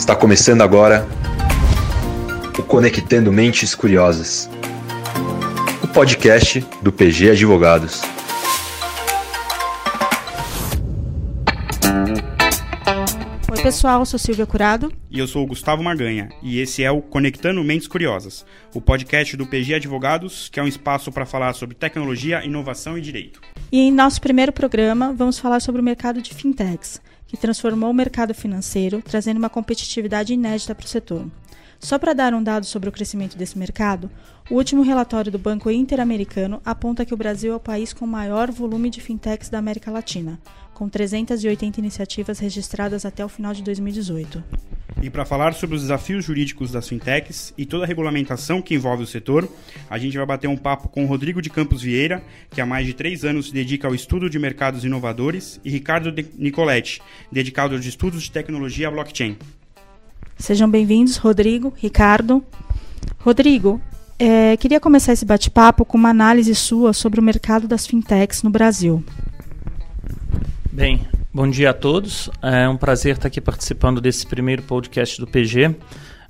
Está começando agora o Conectando Mentes Curiosas, o podcast do PG Advogados. Oi, pessoal, eu sou Silvia Curado. E eu sou o Gustavo Maganha, e esse é o Conectando Mentes Curiosas, o podcast do PG Advogados, que é um espaço para falar sobre tecnologia, inovação e direito. E em nosso primeiro programa, vamos falar sobre o mercado de fintechs, que transformou o mercado financeiro, trazendo uma competitividade inédita para o setor. Só para dar um dado sobre o crescimento desse mercado, o último relatório do Banco Interamericano aponta que o Brasil é o país com maior volume de fintechs da América Latina, com 380 iniciativas registradas até o final de 2018. E para falar sobre os desafios jurídicos das fintechs e toda a regulamentação que envolve o setor, a gente vai bater um papo com Rodrigo de Campos Vieira, que há mais de três anos se dedica ao estudo de mercados inovadores, e Ricardo Nicoletti, dedicado aos estudos de tecnologia blockchain. Sejam bem-vindos, Rodrigo, Ricardo. Rodrigo, é, queria começar esse bate-papo com uma análise sua sobre o mercado das fintechs no Brasil. Bem, bom dia a todos. É um prazer estar aqui participando desse primeiro podcast do PG. Uh,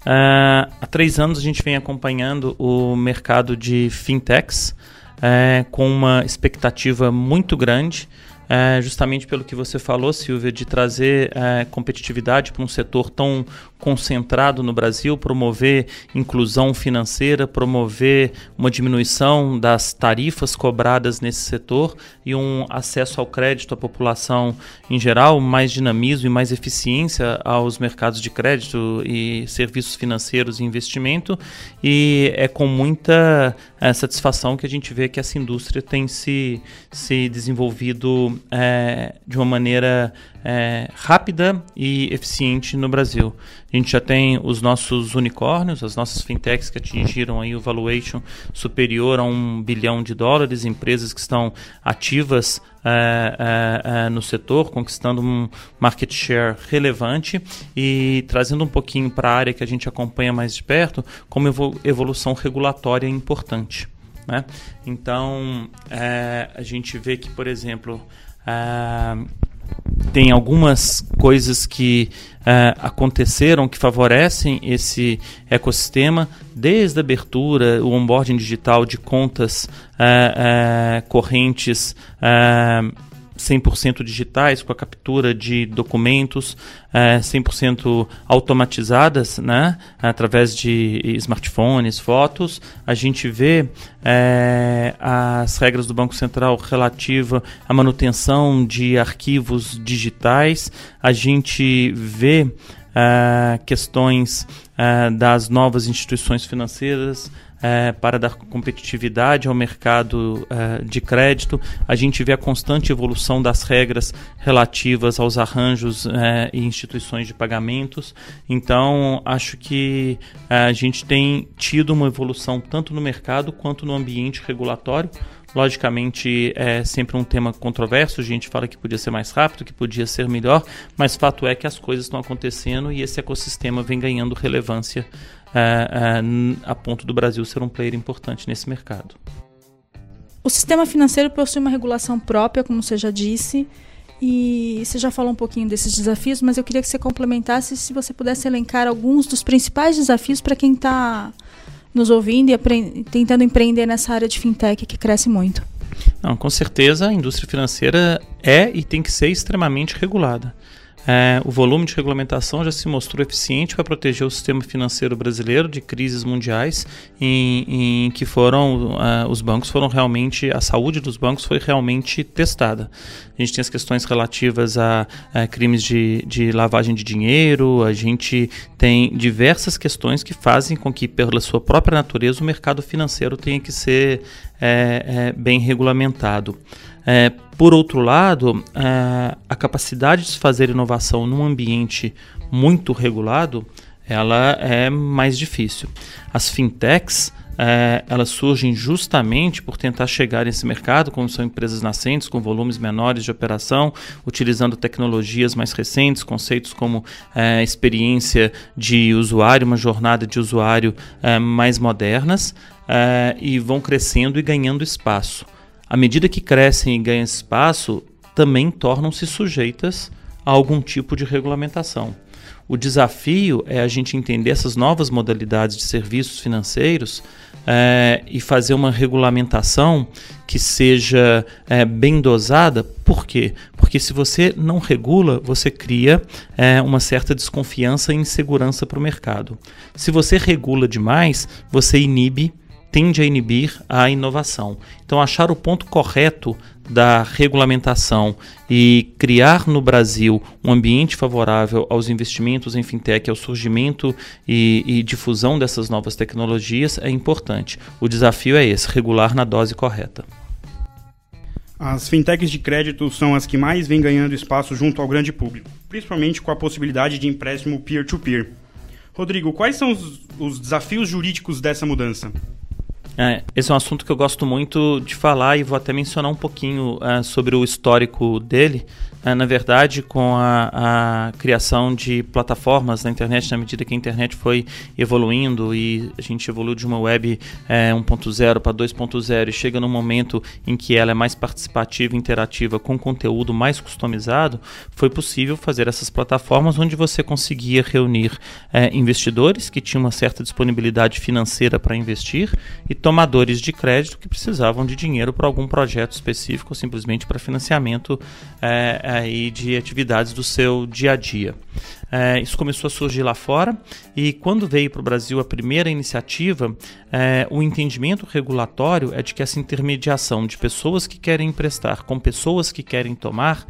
é, há três anos a gente vem acompanhando o mercado de fintechs é, com uma expectativa muito grande é, justamente pelo que você falou, Silvia, de trazer competitividade para um setor tão concentrado no Brasil, promover inclusão financeira, promover uma diminuição das tarifas cobradas nesse setor e um acesso ao crédito à população em geral, mais dinamismo e mais eficiência aos mercados de crédito e serviços financeiros e investimento. E é com muita é, satisfação que a gente vê que essa indústria tem se, se desenvolvido é, de uma maneira é, rápida e eficiente no Brasil. A gente já tem os nossos unicórnios, as nossas fintechs que atingiram aí o valuation superior a um bilhão de dólares, empresas que estão ativas é, é, é no setor, conquistando um market share relevante e trazendo um pouquinho para a área que a gente acompanha mais de perto, como evolução regulatória importante. Né? Então, é, a gente vê que, por exemplo, é, tem algumas coisas que uh, aconteceram que favorecem esse ecossistema, desde a abertura, o onboarding digital de contas uh, uh, correntes 100% digitais, com a captura de documentos é, 100% automatizadas, né? através de smartphones, fotos. A gente vê é, as regras do Banco Central relativa à manutenção de arquivos digitais. A gente vê é, questões é, das novas instituições financeiras é, para dar competitividade ao mercado é, de crédito. A gente vê a constante evolução das regras relativas aos arranjos é, e instituições de pagamentos. Então, acho que é, a gente tem tido uma evolução tanto no mercado quanto no ambiente regulatório. Logicamente, é sempre um tema controverso. A gente fala que podia ser mais rápido, que podia ser melhor, mas fato é que as coisas estão acontecendo e esse ecossistema vem ganhando relevância é, é, a ponto do Brasil ser um player importante nesse mercado. O sistema financeiro possui uma regulação própria, como você já disse, e você já falou um pouquinho desses desafios, mas eu queria que você complementasse se você pudesse elencar alguns dos principais desafios para quem está nos ouvindo e tentando empreender nessa área de fintech que cresce muito. Não, com certeza a indústria financeira é e tem que ser extremamente regulada. É, o volume de regulamentação já se mostrou eficiente para proteger o sistema financeiro brasileiro de crises mundiais em, em que foram uh, os bancos foram realmente a saúde dos bancos foi realmente testada. A gente tem as questões relativas a, a crimes de, de lavagem de dinheiro, a gente tem diversas questões que fazem com que, pela sua própria natureza, o mercado financeiro tenha que ser é, é, bem regulamentado. É, por outro lado, é, a capacidade de se fazer inovação num ambiente muito regulado, ela é mais difícil. As fintechs, é, elas surgem justamente por tentar chegar nesse mercado, como são empresas nascentes com volumes menores de operação, utilizando tecnologias mais recentes, conceitos como é, experiência de usuário, uma jornada de usuário é, mais modernas, é, e vão crescendo e ganhando espaço à medida que crescem e ganham espaço, também tornam-se sujeitas a algum tipo de regulamentação. O desafio é a gente entender essas novas modalidades de serviços financeiros é, e fazer uma regulamentação que seja é, bem dosada. Por quê? Porque se você não regula, você cria é, uma certa desconfiança e insegurança para o mercado. Se você regula demais, você inibe tende a inibir a inovação. Então, achar o ponto correto da regulamentação e criar no Brasil um ambiente favorável aos investimentos em fintech, ao surgimento e, e, difusão dessas novas tecnologias é importante. O desafio é esse: regular na dose correta. As fintechs de crédito são as que mais vêm ganhando espaço junto ao grande público, principalmente com a possibilidade de empréstimo peer-to-peer. -peer. Rodrigo, quais são os, os desafios jurídicos dessa mudança? É, esse é um assunto que eu gosto muito de falar e vou até mencionar um pouquinho é, sobre o histórico dele, é, na verdade, com a, a, criação de plataformas na internet, na medida que a internet foi evoluindo e a gente evoluiu de uma web é, 1.0 para 2.0 e chega num momento em que ela é mais participativa interativa com conteúdo mais customizado, foi possível fazer essas plataformas onde você conseguia reunir é, investidores que tinham uma certa disponibilidade financeira para investir e tomadores de crédito que precisavam de dinheiro para algum projeto específico ou simplesmente para financiamento é, aí de atividades do seu dia a dia. É, isso começou a surgir lá fora e quando veio para o Brasil a primeira iniciativa, é, o entendimento regulatório é de que essa intermediação de pessoas que querem emprestar com pessoas que querem tomar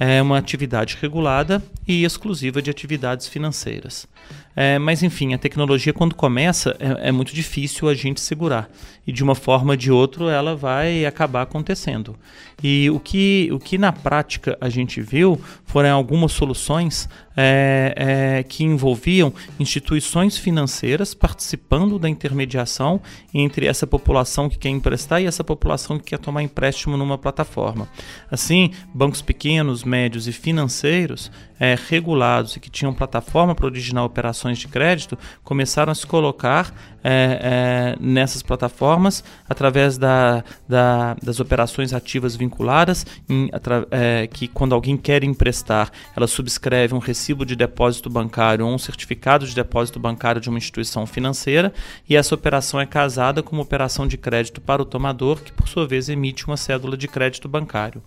é uma atividade regulada e exclusiva de atividades financeiras. É, mas enfim, a tecnologia quando começa é, é, muito difícil a gente segurar e de uma forma ou de outra ela vai acabar acontecendo. E o que, o que na prática a gente viu foram algumas soluções é, é, que envolviam instituições financeiras participando da intermediação entre essa população que quer emprestar e essa população que quer tomar empréstimo numa plataforma. Assim, bancos pequenos, médios e financeiros é, regulados e que tinham plataforma para originar operações de crédito começaram a se colocar é, é, nessas plataformas através da, da, das operações ativas vinculadas, em, é, que quando alguém quer emprestar, ela subscreve um recibo de depósito bancário ou um certificado de depósito bancário de uma instituição financeira e essa operação é casada com uma operação de crédito para o tomador, que por sua vez emite uma cédula de crédito bancário.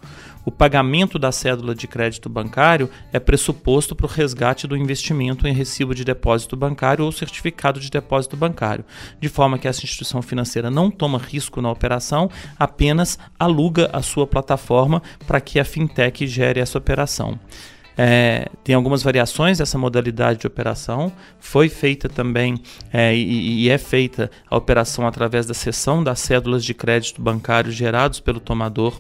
O pagamento da cédula de crédito bancário é pressuposto para o resgate do investimento em recibo de depósito bancário ou certificado de depósito bancário de forma que essa instituição financeira não toma risco na operação, apenas aluga a sua plataforma para que a fintech gere essa operação. É, tem algumas variações dessa modalidade de operação. Foi feita também é, e, e, é feita a operação através da cessão das cédulas de crédito bancário gerados pelo tomador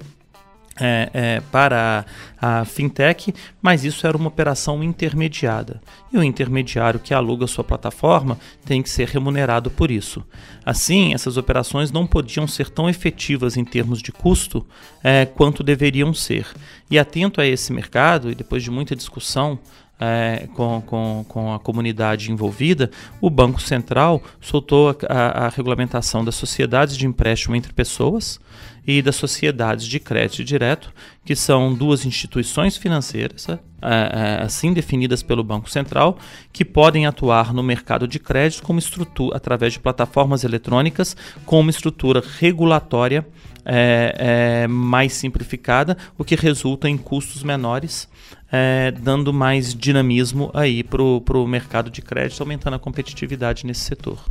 é, é, para a, a, fintech, mas isso era uma operação intermediada. E o intermediário que aluga sua plataforma tem que ser remunerado por isso. Assim, essas operações não podiam ser tão efetivas em termos de custo é, quanto deveriam ser. E atento a esse mercado, e depois de muita discussão é, com, com, com, a comunidade envolvida, o Banco Central soltou a, a, a, regulamentação das sociedades de empréstimo entre pessoas e das sociedades de crédito direto, que são duas instituições financeiras, é, é, assim definidas pelo Banco Central, que podem atuar no mercado de crédito como estrutura, através de plataformas eletrônicas com uma estrutura regulatória é, é, mais simplificada, o que resulta em custos menores é, dando mais dinamismo aí para o mercado de crédito, aumentando a competitividade nesse setor.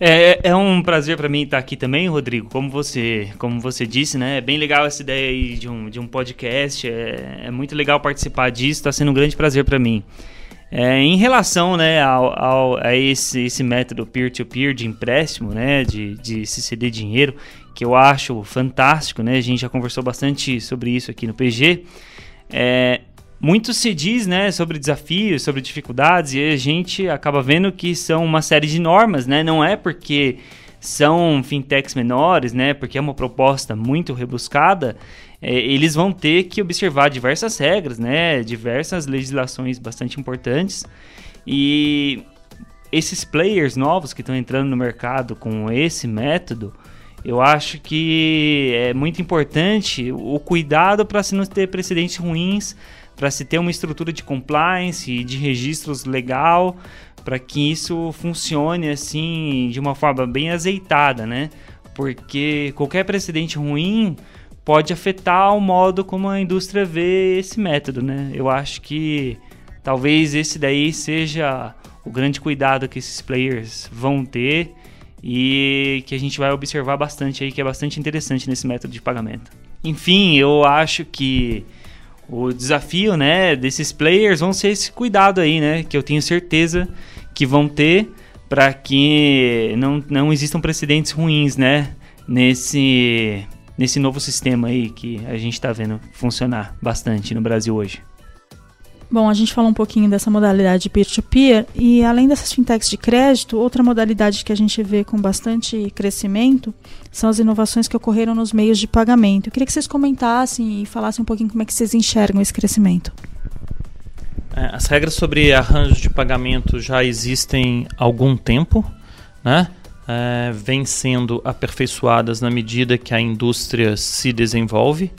É, é, um prazer para mim estar aqui também, Rodrigo. Como você, como você disse, né? É bem legal essa ideia aí de um, de um podcast. É, é muito legal participar disso. Está sendo um grande prazer para mim. É, em relação né, ao, ao, a esse, esse método peer-to-peer -peer de empréstimo, né, de, de se ceder dinheiro, que eu acho fantástico, né, a gente já conversou bastante sobre isso aqui no PG. É, muito se diz, né, sobre desafios, sobre dificuldades, e a gente acaba vendo que são uma série de normas, né? Não é porque são fintechs menores, né? Porque é uma proposta muito rebuscada, é, eles vão ter que observar diversas regras, né? Diversas legislações bastante importantes. E esses players novos que estão entrando no mercado com esse método, eu acho que é muito importante o cuidado para se não ter precedentes ruins para se ter uma estrutura de compliance e de registros legal para que isso funcione assim de uma forma bem azeitada, né? Porque qualquer precedente ruim pode afetar o modo como a indústria vê esse método, né? Eu acho que talvez esse daí seja o grande cuidado que esses players vão ter e que a gente vai observar bastante aí, que é bastante interessante nesse método de pagamento. Enfim, eu acho que o desafio, né, desses players vão ser esse cuidado aí, né, que eu tenho certeza que vão ter para que não, não existam precedentes ruins, né, nesse nesse novo sistema aí que a gente está vendo funcionar bastante no Brasil hoje. Bom, a gente falou um pouquinho dessa modalidade peer-to-peer e além dessas fintechs de crédito, outra modalidade que a gente vê com bastante crescimento são as inovações que ocorreram nos meios de pagamento. Eu queria que vocês comentassem e falassem um pouquinho como é que vocês enxergam esse crescimento. É, as regras sobre arranjos de pagamento já existem há algum tempo, né? É, vêm sendo aperfeiçoadas na medida que a indústria se desenvolve.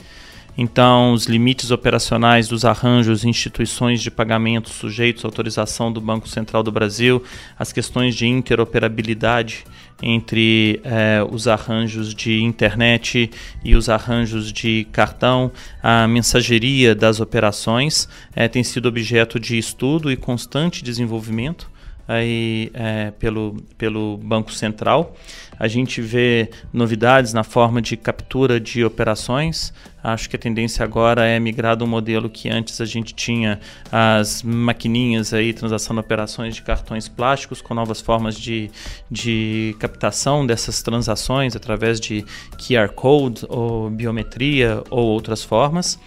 Então, os limites operacionais dos arranjos instituições de pagamento sujeitos à autorização do Banco Central do Brasil, as questões de interoperabilidade entre eh, os arranjos de internet e os arranjos de cartão, a mensageria das operações eh, tem sido objeto de estudo e constante desenvolvimento aí, eh, pelo, pelo Banco Central. A gente vê novidades na forma de captura de operações. Acho que a tendência agora é migrar do modelo que antes a gente tinha as maquininhas aí, transação de operações de cartões plásticos com novas formas de, de captação dessas transações através de QR Code ou biometria ou outras formas.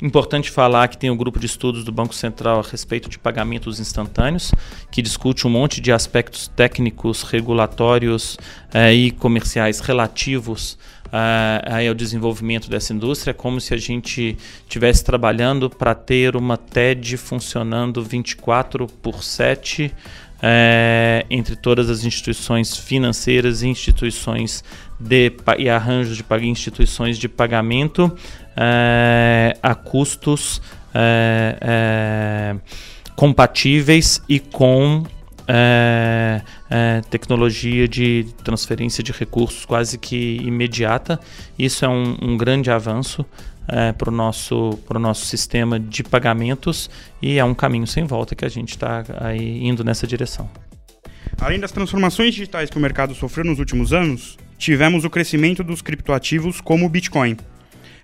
Importante falar que tem um grupo de estudos do Banco Central a respeito de pagamentos instantâneos, que discute um monte de aspectos técnicos, regulatórios eh, e comerciais relativos eh, ao desenvolvimento dessa indústria, como se a gente estivesse trabalhando para ter uma TED funcionando 24 por 7 é, entre todas as instituições financeiras e instituições de, e arranjos de instituições de pagamento é, a custos é, compatíveis e com é, é, tecnologia de transferência de recursos quase que imediata. Isso é um, um grande avanço é, para o nosso, nosso sistema de pagamentos e é um caminho sem volta que a gente está aí indo nessa direção. Além das transformações digitais que o mercado sofreu nos últimos anos, tivemos o crescimento dos criptoativos como o Bitcoin,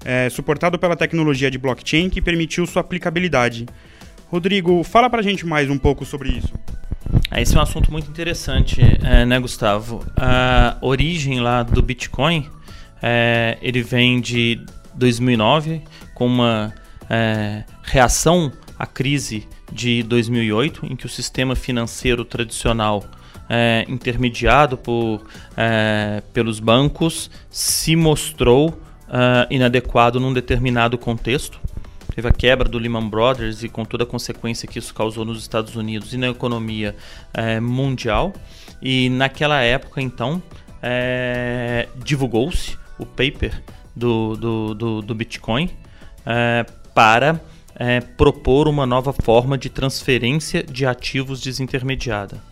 é, suportado pela tecnologia de blockchain que permitiu sua aplicabilidade. Rodrigo, fala para a gente mais um pouco sobre isso. Esse é um assunto muito interessante, é, né, Gustavo? A origem lá do Bitcoin, é, ele vem de 2009 com uma é, reação à crise de 2008, em que o sistema financeiro tradicional é, intermediado por, é, pelos bancos se mostrou é, inadequado num determinado contexto. Teve a quebra do Lehman Brothers e com toda a consequência que isso causou nos Estados Unidos e na economia é, mundial. E naquela época, então, é, divulgou-se o paper do, do, do, do Bitcoin é, para é, propor uma nova forma de transferência de ativos desintermediada.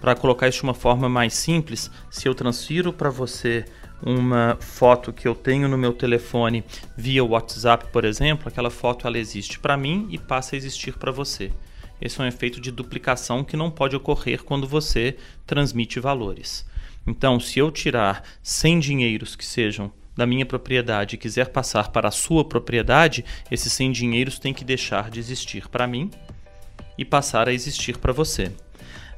Para colocar isso de uma forma mais simples, se eu transfiro para você uma foto que eu tenho no meu telefone via WhatsApp, por exemplo, aquela foto ela existe para mim e passa a existir para você. Esse é um efeito de duplicação que não pode ocorrer quando você transmite valores. Então, se eu tirar 100 dinheiros que sejam da minha propriedade e quiser passar para a sua propriedade, esses 100 dinheiros têm que deixar de existir para mim e passar a existir para você.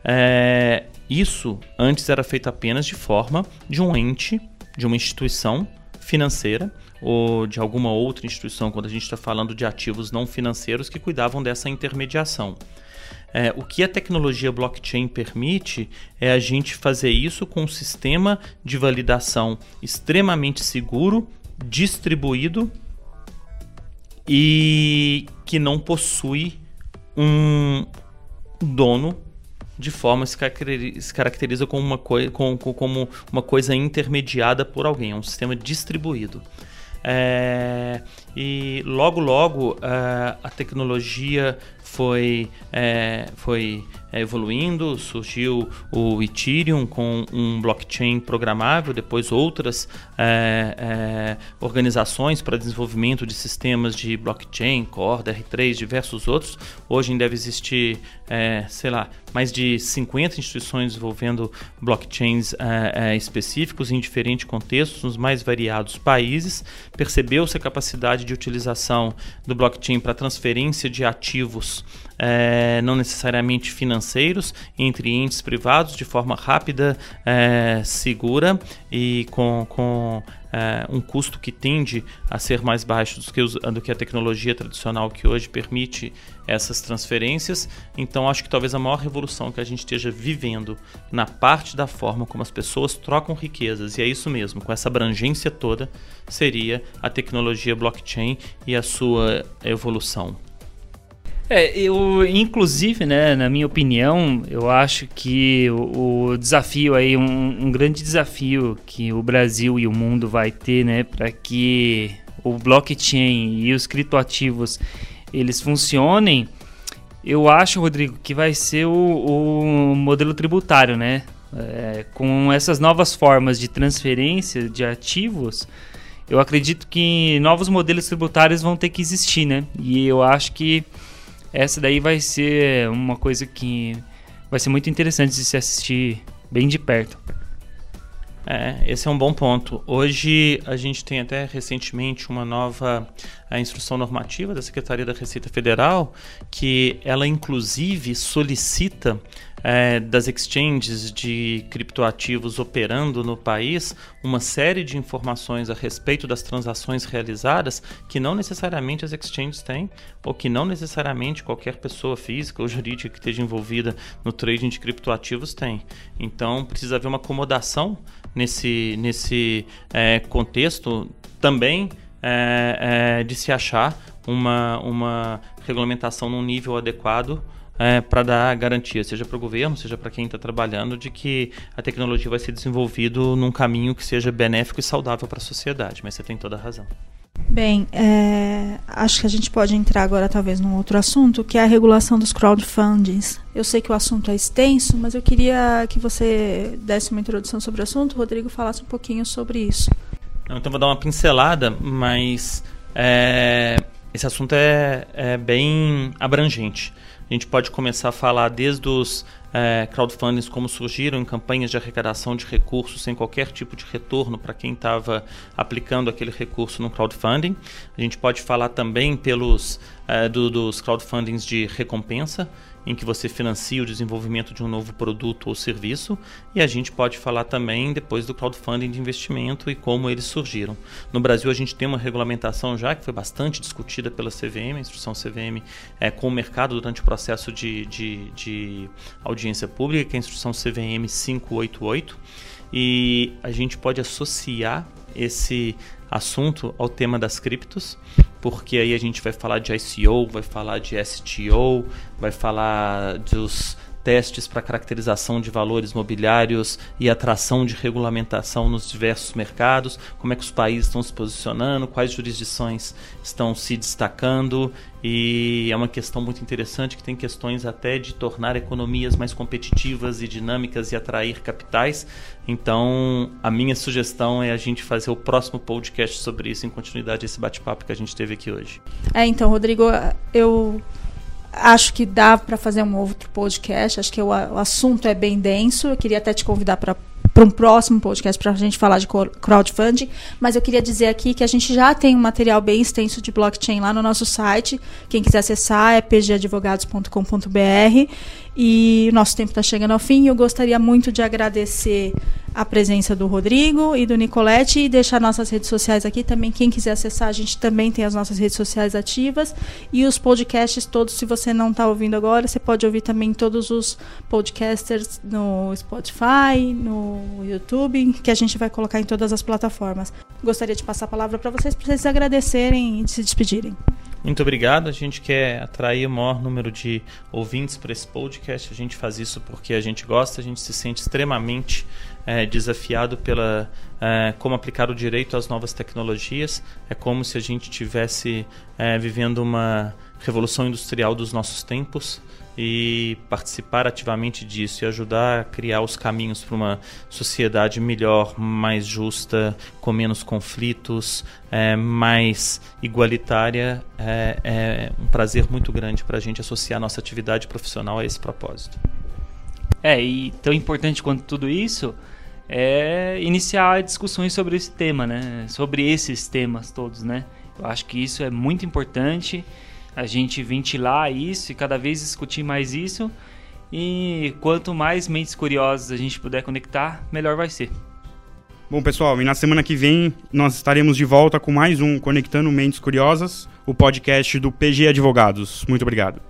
É, isso antes era feito apenas de forma de um ente, de uma instituição financeira ou de alguma outra instituição, quando a gente está falando de ativos não financeiros que cuidavam dessa intermediação. É, o que a tecnologia blockchain permite é a gente fazer isso com um sistema de validação extremamente seguro, distribuído e que não possui um dono de forma se caracteriza como uma, coi como uma coisa intermediada por alguém, é um sistema distribuído. É, e logo, logo uh, a tecnologia foi, é, foi evoluindo, surgiu o Ethereum com um blockchain programável, depois outras é, é, organizações para desenvolvimento de sistemas de blockchain, Corda, R3, diversos outros. Hoje deve existir, sei lá, mais de 50 instituições desenvolvendo blockchains específicos em diferentes contextos, nos mais variados países. Percebeu-se a capacidade de utilização do blockchain para transferência de ativos é, não necessariamente financeiros, entre entes privados, de forma rápida, é, segura e com, com é, um custo que tende a ser mais baixo do que, os, do que a tecnologia tradicional que hoje permite essas transferências. Então, acho que talvez a maior revolução que a gente esteja vivendo na parte da forma como as pessoas trocam riquezas, e é isso mesmo, com essa abrangência toda, seria a tecnologia blockchain e a sua evolução. É, eu, inclusive, né, na minha opinião, eu acho que o, o desafio aí, um, um, grande desafio que o Brasil e o mundo vai ter, né, para que o blockchain e os criptoativos eles funcionem, eu acho, Rodrigo, que vai ser o, o modelo tributário, né? É, com essas novas formas de transferência de ativos, eu acredito que novos modelos tributários vão ter que existir, né? E eu acho que essa daí vai ser uma coisa que vai ser muito interessante de se assistir bem de perto. É, esse é um bom ponto. Hoje a gente tem até recentemente uma nova a instrução normativa da Secretaria da Receita Federal que ela inclusive solicita é, das exchanges de criptoativos operando no país uma série de informações a respeito das transações realizadas que não necessariamente as exchanges têm ou que não necessariamente qualquer pessoa física ou jurídica que esteja envolvida no trading de criptoativos tem. Então precisa haver uma acomodação nesse, nesse é, contexto também é, é, de se achar uma, uma regulamentação num nível adequado é, para dar garantia, seja para o governo, seja para quem está trabalhando, de que a tecnologia vai ser desenvolvida num caminho que seja benéfico e saudável para a sociedade. Mas você tem toda a razão. Bem, é, acho que a gente pode entrar agora talvez num outro assunto, que é a regulação dos crowdfundings. Eu sei que o assunto é extenso, mas eu queria que você desse uma introdução sobre o assunto, o Rodrigo falasse um pouquinho sobre isso. Então vou dar uma pincelada, mas é, esse assunto é, é bem abrangente. A gente pode começar a falar desde os é, crowdfundings como surgiram em campanhas de arrecadação de recursos sem qualquer tipo de retorno para quem estava aplicando aquele recurso no crowdfunding. A gente pode falar também pelos é, do, dos crowdfundings de recompensa, em que você financia o desenvolvimento de um novo produto ou serviço, e a gente pode falar também depois do crowdfunding de investimento e como eles surgiram. No Brasil, a gente tem uma regulamentação já que foi bastante discutida pela CVM, a instrução CVM, é, com o mercado durante o processo de, de, de audiência pública, que é a instrução CVM 588, e a gente pode associar esse assunto ao tema das criptos, porque aí a gente vai falar de ICO, vai falar de STO, vai falar dos testes para caracterização de valores mobiliários e atração de regulamentação nos diversos mercados, como é que os países estão se posicionando, quais jurisdições estão se destacando e é uma questão muito interessante que tem questões até de tornar economias mais competitivas e dinâmicas e atrair capitais. Então, a minha sugestão é a gente fazer o próximo podcast sobre isso em continuidade desse bate-papo que a gente teve aqui hoje. É, então, Rodrigo, eu acho que dá para fazer um outro podcast. Acho que o, o, assunto é bem denso. Eu queria até te convidar para para um próximo podcast para a gente falar de crowdfunding, mas eu queria dizer aqui que a gente já tem um material bem extenso de blockchain lá no nosso site. Quem quiser acessar é pgadvogados.com.br e nosso tempo está chegando ao fim. Eu gostaria muito de agradecer a presença do Rodrigo e do Nicolete e deixar nossas redes sociais aqui também. Quem quiser acessar, a gente também tem as nossas redes sociais ativas e os podcasts todos. Se você não está ouvindo agora, você pode ouvir também todos os podcasters no Spotify, no YouTube, que a gente vai colocar em todas as plataformas. Gostaria de passar a palavra para vocês, para vocês agradecerem e se despedirem. Muito obrigado. A gente quer atrair o maior número de ouvintes para esse podcast. A gente faz isso porque a gente gosta, a gente se sente extremamente é, desafiado pela é, como aplicar o direito às novas tecnologias. É como se a gente tivesse é, vivendo uma revolução industrial dos nossos tempos e participar ativamente disso e ajudar a criar os caminhos para uma sociedade melhor, mais justa, com menos conflitos, é, mais igualitária, é, é um prazer muito grande para a gente associar nossa atividade profissional a esse propósito. É, e tão importante quanto tudo isso é iniciar discussões sobre esse tema, né? Sobre esses temas todos, né? Eu acho que isso é muito importante a gente ventilar isso e cada vez discutir mais isso. E quanto mais mentes curiosas a gente puder conectar, melhor vai ser. Bom, pessoal, e na semana que vem nós estaremos de volta com mais um Conectando Mentes Curiosas, o podcast do PG Advogados. Muito obrigado.